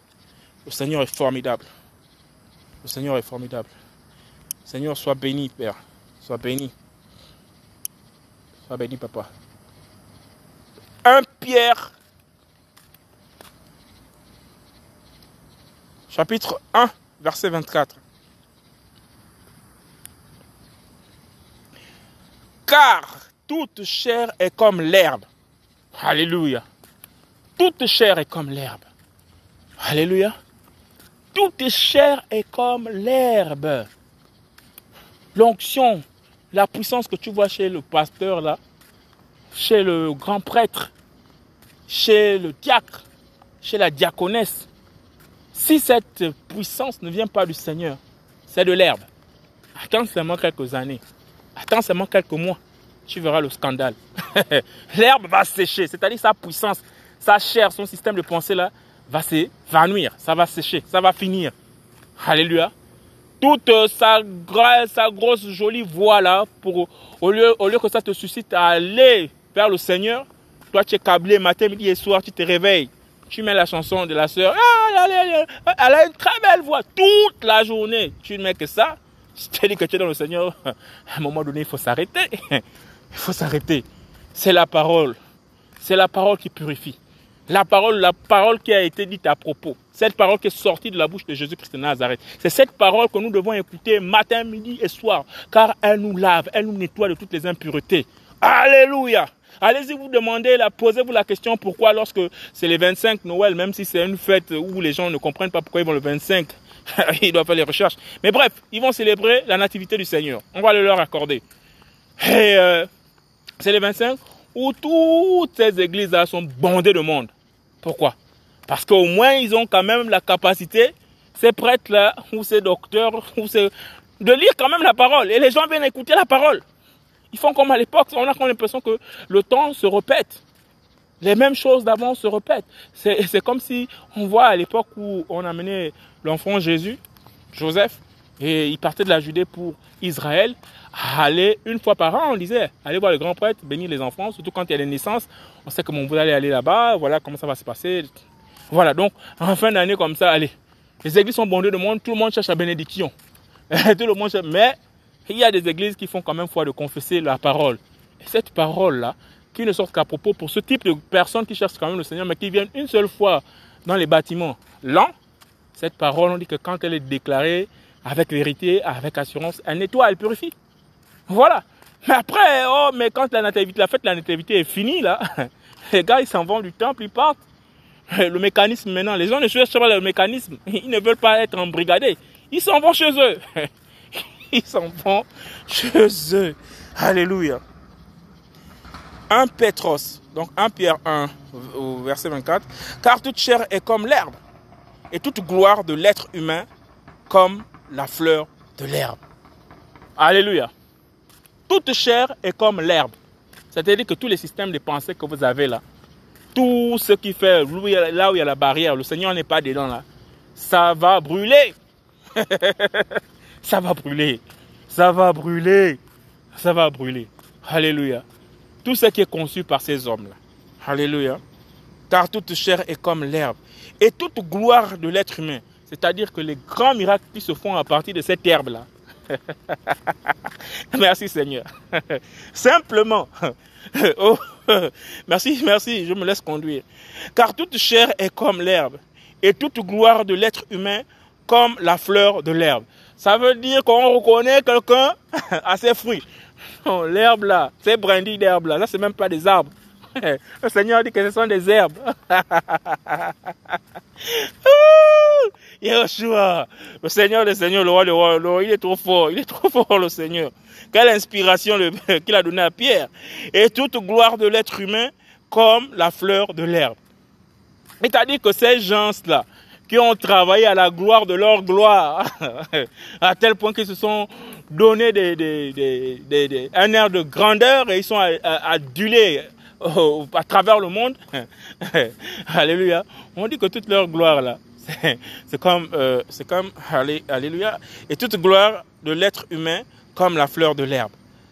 Le Seigneur est formidable. Le Seigneur est formidable. Seigneur, sois béni, Père. Sois béni. Sois béni, Papa. Un Pierre chapitre 1, verset 24. Car toute chair est comme l'herbe. Alléluia. Toute chair est comme l'herbe. Alléluia. Toute chair est comme l'herbe. L'onction, la puissance que tu vois chez le pasteur là, chez le grand prêtre, chez le diacre, chez la diaconesse, si cette puissance ne vient pas du Seigneur, c'est de l'herbe. Attends seulement quelques années. Attends seulement quelques mois. Tu verras le scandale. l'herbe va sécher. C'est-à-dire sa puissance, sa chair, son système de pensée là, va s'évanouir. Ça va sécher. Ça va finir. Alléluia. Toute sa, sa grosse jolie voix là, pour, au, lieu, au lieu que ça te suscite à aller vers le Seigneur, toi tu es câblé matin, midi et soir, tu te réveilles tu mets la chanson de la sœur, ah, elle a une très belle voix toute la journée. Tu ne mets que ça. Je te dis que tu es dans le Seigneur. À un moment donné, il faut s'arrêter. Il faut s'arrêter. C'est la parole. C'est la parole qui purifie. La parole, la parole qui a été dite à propos. Cette parole qui est sortie de la bouche de Jésus-Christ de Nazareth. C'est cette parole que nous devons écouter matin, midi et soir. Car elle nous lave, elle nous nettoie de toutes les impuretés. Alléluia. Allez-y vous demandez, posez-vous la question pourquoi lorsque c'est les 25 Noël, même si c'est une fête où les gens ne comprennent pas pourquoi ils vont le 25, ils doivent faire les recherches. Mais bref, ils vont célébrer la nativité du Seigneur. On va le leur accorder. Et euh, c'est les 25 où toutes ces églises-là sont bondées de monde. Pourquoi? Parce qu'au moins, ils ont quand même la capacité, ces prêtres-là, ou ces docteurs, ou ces... de lire quand même la parole. Et les gens viennent écouter la parole. Ils font comme à l'époque. On a l'impression que le temps se répète. Les mêmes choses d'avant se répètent. C'est comme si on voit à l'époque où on amenait l'enfant Jésus, Joseph, et il partait de la Judée pour Israël, aller une fois par an, on disait, allez voir le grand prêtre, bénir les enfants, surtout quand il y a des naissances. On sait que vous allez aller là-bas, voilà comment ça va se passer. Voilà, donc en fin d'année comme ça, allez. Les églises sont bondées de monde, tout le monde cherche la bénédiction. tout le monde cherche, mais il y a des églises qui font quand même foi de confesser la parole. Et cette parole-là, qui ne sort qu'à propos pour ce type de personnes qui cherchent quand même le Seigneur, mais qui viennent une seule fois dans les bâtiments lents, cette parole, on dit que quand elle est déclarée avec vérité, avec assurance, elle nettoie, elle purifie. Voilà. Mais après, oh, mais quand la nativité, la fête de la nativité est finie, là, les gars, ils s'en vont du temple, ils partent. Le mécanisme maintenant, les gens ne cherchent pas le mécanisme. Ils ne veulent pas être embrigadés. Ils s'en vont chez eux. Ils s'en vont chez eux. Alléluia. 1 Pétros, donc 1 Pierre 1, verset 24. Car toute chair est comme l'herbe, et toute gloire de l'être humain comme la fleur de l'herbe. Alléluia. Toute chair est comme l'herbe. C'est-à-dire que tous les systèmes de pensée que vous avez là, tout ce qui fait là où il y a la barrière, le Seigneur n'est pas dedans là, ça va brûler. ça va brûler. Ça va brûler. Ça va brûler. Alléluia. Tout ce qui est conçu par ces hommes-là. Alléluia. Car toute chair est comme l'herbe. Et toute gloire de l'être humain. C'est-à-dire que les grands miracles qui se font à partir de cette herbe-là. merci Seigneur. Simplement. Oh, merci, merci, je me laisse conduire. Car toute chair est comme l'herbe. Et toute gloire de l'être humain comme la fleur de l'herbe. Ça veut dire qu'on reconnaît quelqu'un à ses fruits. Oh, l'herbe là, c'est brindilles d'herbe là, là c'est même pas des arbres. Le Seigneur dit que ce sont des herbes. Yeshua, le Seigneur, le Seigneur, le roi, le roi, le roi, il est trop fort, il est trop fort le Seigneur. Quelle inspiration qu'il a donnée à Pierre. Et toute gloire de l'être humain comme la fleur de l'herbe. C'est-à-dire que ces gens-là, qui ont travaillé à la gloire de leur gloire, à tel point qu'ils se sont donné un air de grandeur et ils sont adulés à travers le monde. Alléluia. On dit que toute leur gloire là, c'est comme, euh, c'est comme, alléluia, et toute gloire de l'être humain comme la fleur de l'herbe.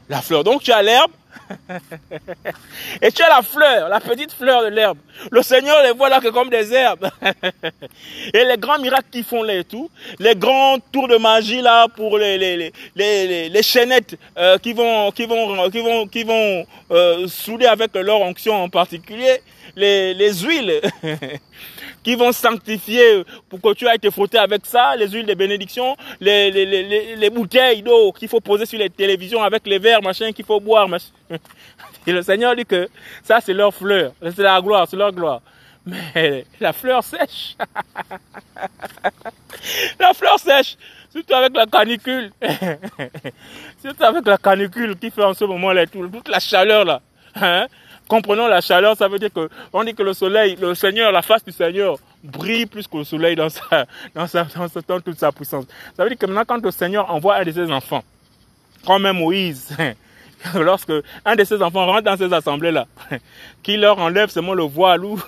La fleur. Donc tu as l'herbe, et tu as la fleur, la petite fleur de l'herbe. Le Seigneur les voit là que comme des herbes. et les grands miracles qu'ils font là et tout, les grands tours de magie là pour les, les, les, les, les chaînettes euh, qui vont, qui vont, qui vont, qui vont euh, souder avec leur onction en particulier, les, les huiles. qui vont sanctifier pour que tu ailles te frotter avec ça, les huiles de bénédiction, les, les, les, les bouteilles d'eau qu'il faut poser sur les télévisions avec les verres, machin, qu'il faut boire. Machin. Et le Seigneur dit que ça, c'est leur fleur, c'est la gloire, c'est leur gloire. Mais la fleur sèche. la fleur sèche, surtout avec la canicule. surtout avec la canicule qui fait en ce moment là, toute la chaleur là. Hein? Comprenons la chaleur, ça veut dire que on dit que le soleil, le Seigneur, la face du Seigneur brille plus que le soleil dans sa, dans sa, dans, toute sa puissance. Ça veut dire que maintenant, quand le Seigneur envoie un de ses enfants, comme Moïse, lorsque un de ses enfants rentre dans ces assemblées-là, qui leur enlève seulement le voile, ou,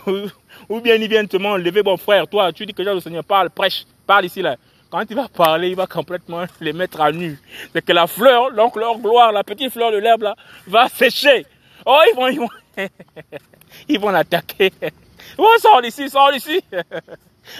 ou bien ils viennent seulement lever, bon frère, toi, tu dis que le Seigneur parle, prêche, parle ici là. Quand il va parler, il va complètement les mettre à nu. C'est que la fleur, donc leur gloire, la petite fleur de l'herbe là, va sécher. Oh, ils vont, ils vont, Ils vont l'attaquer. Oh, sors d'ici, sors d'ici.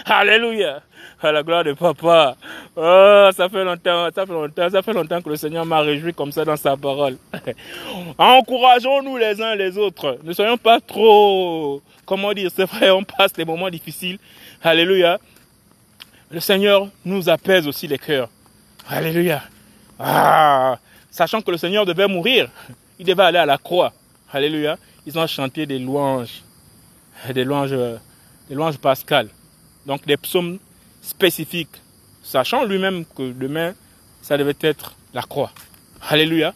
Alléluia. À la gloire de papa. Oh, ça fait longtemps, ça fait longtemps, ça fait longtemps que le Seigneur m'a réjoui comme ça dans sa parole. Encourageons-nous les uns les autres. Ne soyons pas trop, comment dire, c'est vrai, on passe des moments difficiles. Alléluia. Le Seigneur nous apaise aussi les cœurs. Alléluia. Ah, sachant que le Seigneur devait mourir, il devait aller à la croix. Alléluia ils ont chanté des louanges, des louanges, des louanges pascales. Donc des psaumes spécifiques, sachant lui-même que demain, ça devait être la croix. Alléluia.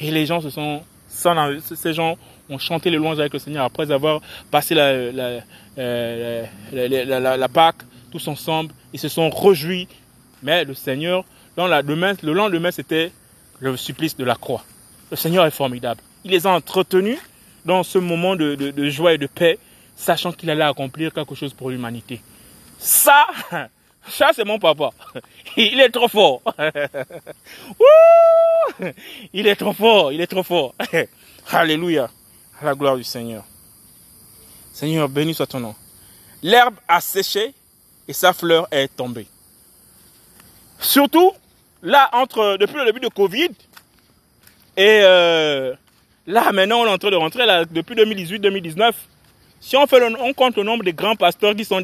Et les gens se sont, ces gens ont chanté les louanges avec le Seigneur après avoir passé la, la, euh, la, la Pâque tous ensemble. Ils se sont réjouis. Mais le Seigneur, le lendemain, c'était le supplice de la croix. Le Seigneur est formidable. Les a entretenus dans ce moment de joie et de paix, sachant qu'il allait accomplir quelque chose pour l'humanité. Ça, ça c'est mon papa. Il est trop fort. il est trop fort, il est trop fort. Alléluia. À la gloire du Seigneur. Seigneur, béni soit ton nom. L'herbe a séché et sa fleur est tombée. Surtout, là, entre, depuis le début de Covid, et euh, là, maintenant, on est en train de rentrer, là, depuis 2018-2019, si on, fait on compte le nombre de grands pasteurs qui sont,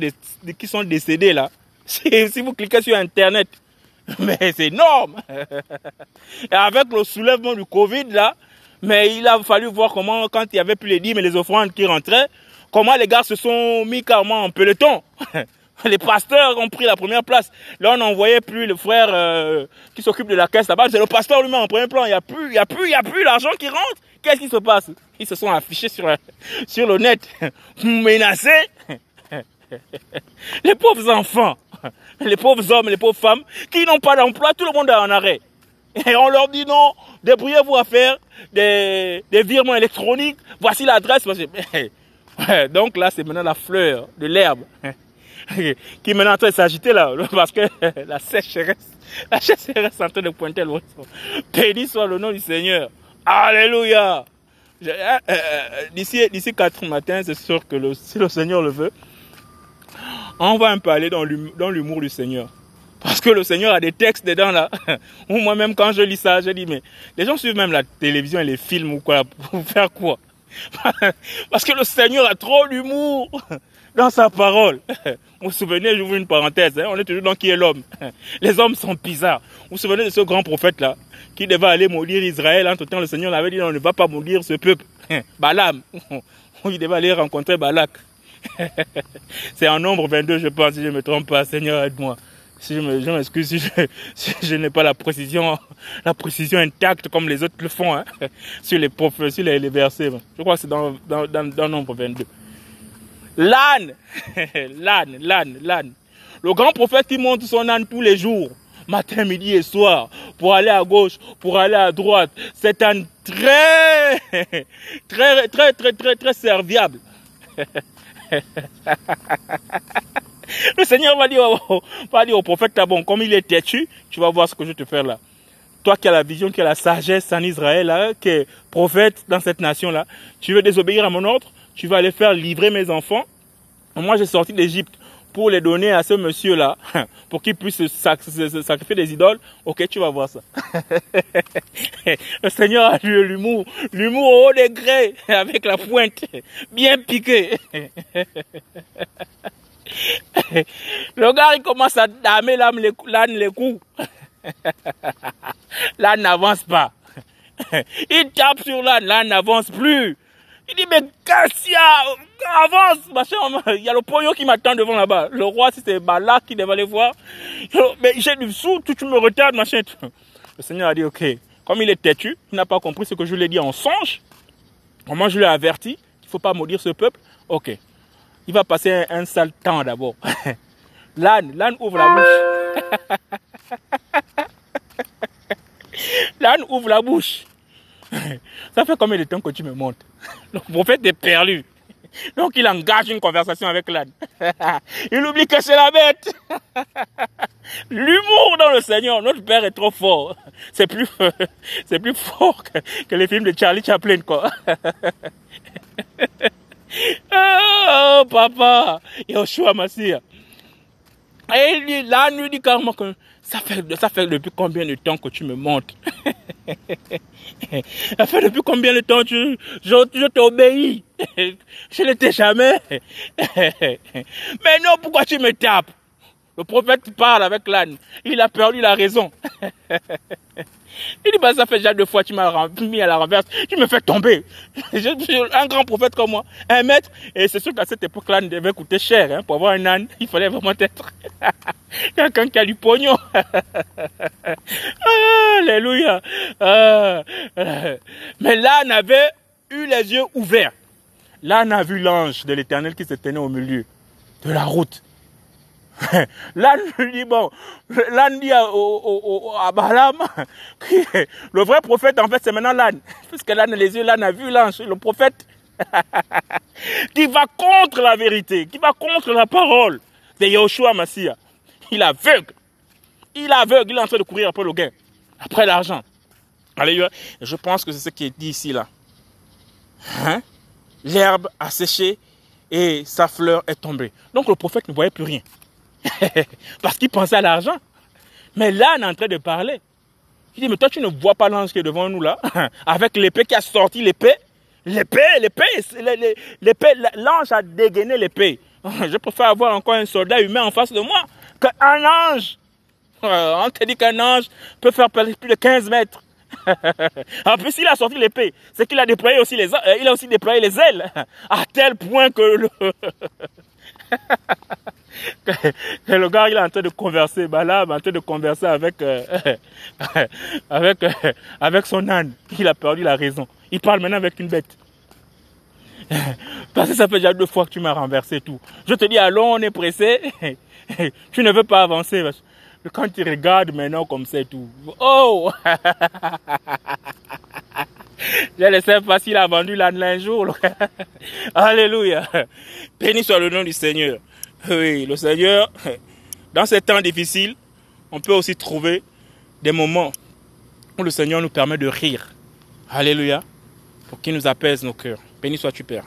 qui sont décédés, là, si, si vous cliquez sur Internet, mais c'est énorme. Et avec le soulèvement du Covid, là, mais il a fallu voir comment, quand il y avait plus les dîmes et les offrandes qui rentraient, comment les gars se sont mis carrément en peloton. Les pasteurs ont pris la première place. Là, on n'envoyait plus le frère euh, qui s'occupe de la caisse là-bas. C'est le pasteur lui-même en premier plan. Il n'y a plus, il y a plus, il y a plus l'argent qui rentre. Qu'est-ce qui se passe? Ils se sont affichés sur, sur le net, menacés. Les pauvres enfants, les pauvres hommes, les pauvres femmes qui n'ont pas d'emploi, tout le monde est en arrêt. Et on leur dit non, débrouillez-vous à faire des, des virements électroniques. Voici l'adresse. Donc là, c'est maintenant la fleur de l'herbe qui maintenant en train de s'agiter là, parce que la sécheresse, la sécheresse est en train de pointer l'autre. Béni soit le nom du Seigneur. Alléluia. Euh, euh, euh, d'ici, d'ici 4 matins, c'est sûr que si le Seigneur le veut, on va un peu aller dans l'humour du Seigneur. Parce que le Seigneur a des textes dedans là. Ou moi-même quand je lis ça, je dis mais les gens suivent même la télévision et les films ou quoi pour faire quoi? Parce que le Seigneur a trop d'humour dans sa parole. Vous vous souvenez, j'ouvre une parenthèse, hein, on est toujours dans qui est l'homme. Les hommes sont bizarres. Vous vous souvenez de ce grand prophète-là, qui devait aller maudire Israël. Entre-temps, le Seigneur l'avait dit, on ne va pas maudire ce peuple. Balaam, il devait aller rencontrer Balak. C'est en nombre 22, je pense, si je ne me trompe pas. Seigneur, aide-moi. Si je m'excuse si je, si je n'ai pas la précision, la précision intacte comme les autres le font, hein, sur les sur les, versets. Je crois que c'est dans, dans, dans, dans nombre 22. L'âne, l'âne, l'âne, l'âne. Le grand prophète qui monte son âne tous les jours, matin, midi et soir, pour aller à gauche, pour aller à droite. C'est un très, très, très, très, très, très serviable. Le Seigneur va dire, au, va dire au prophète bon, comme il est têtu, tu vas voir ce que je vais te faire là. Toi qui as la vision, qui as la sagesse en Israël, qui est prophète dans cette nation-là, tu veux désobéir à mon ordre, tu vas aller faire livrer mes enfants. Moi, j'ai sorti d'Égypte pour les donner à ce monsieur-là, pour qu'il puisse se sacrifier des idoles. Ok, tu vas voir ça. Le Seigneur a eu l'humour, l'humour au haut degré, avec la pointe bien piquée. Le gars, il commence à damer l'âne les coups. L'âne n'avance pas. Il tape sur l'âne, l'âne n'avance plus. Il dit, mais Cassia, avance, machin, il y a le pognon qui m'attend devant là-bas. Le roi, c'était Balak qui devait aller voir. Mais j'ai du sous, tu me retardes, machin. Le Seigneur a dit, ok, comme il est têtu, il n'a pas compris ce que je lui ai dit en songe. Comment je lui ai averti qu'il ne faut pas maudire ce peuple. Ok, il va passer un, sale temps d'abord. L'âne, l'âne ouvre la bouche. l'âne ouvre la bouche. Ça fait combien de temps que tu me montres Le prophète est perdu. Donc il engage une conversation avec l'âne. Il oublie que c'est la bête. L'humour dans le Seigneur, notre Père est trop fort. C'est plus, c'est plus fort que, les films de Charlie Chaplin, quoi. Oh, papa, Yoshua Massia. Et l'âne lui dit carrément que ça fait, ça fait depuis combien de temps que tu me montres? Ça fait depuis combien de temps tu, je, je t'obéis Je ne t'ai jamais. Mais non, pourquoi tu me tapes? Le prophète parle avec l'âne. Il a perdu la raison. Il dit, bah, ça fait déjà deux fois, tu m'as mis à la renverse, tu me fais tomber. un grand prophète comme moi, un maître, et c'est sûr qu'à cette époque-là, il devait coûter cher, hein, pour avoir un âne, il fallait vraiment être quelqu'un qui a du pognon. Alléluia. Ah, mais l'âne avait eu les yeux ouverts. L'âne a vu l'ange de l'éternel qui se tenait au milieu de la route. L'âne lui dit, bon, l'âne dit à, au, à Balaam, le vrai prophète, en fait, c'est maintenant l'âne. Parce que l'âne, les yeux, l'âne a vu l'ange, le prophète, qui va contre la vérité, qui va contre la parole de Yahushua Massia. Il aveugle. Il aveugle, il est en train de courir après le gain, après l'argent. Alléluia. Je pense que c'est ce qui est dit ici, là. Hein? L'herbe a séché et sa fleur est tombée. Donc le prophète ne voyait plus rien. Parce qu'il pensait à l'argent. Mais là, on est en train de parler. Il dit, mais toi, tu ne vois pas l'ange qui est devant nous là, avec l'épée qui a sorti l'épée. L'épée, l'épée, l'épée, l'ange a dégainé l'épée. Je préfère avoir encore un soldat humain en face de moi qu'un ange. On te dit qu'un ange peut faire plus de 15 mètres. en plus, il a sorti l'épée. C'est qu'il a déployé aussi les, euh, il a aussi déployé les ailes. À tel point que le, le gars, il est en train de converser, bah là, en train de converser avec, euh, avec, euh, avec son âne. Il a perdu la raison. Il parle maintenant avec une bête. Parce que ça fait déjà deux fois que tu m'as renversé tout. Je te dis, allons, on est pressé. tu ne veux pas avancer. Quand tu regardes maintenant comme c'est tout. Oh Je ne sais pas s'il l'âne un jour. Alléluia. Béni soit le nom du Seigneur. Oui, le Seigneur, dans ces temps difficiles, on peut aussi trouver des moments où le Seigneur nous permet de rire. Alléluia. Pour qu'il nous apaise nos cœurs. Béni sois-tu, Père.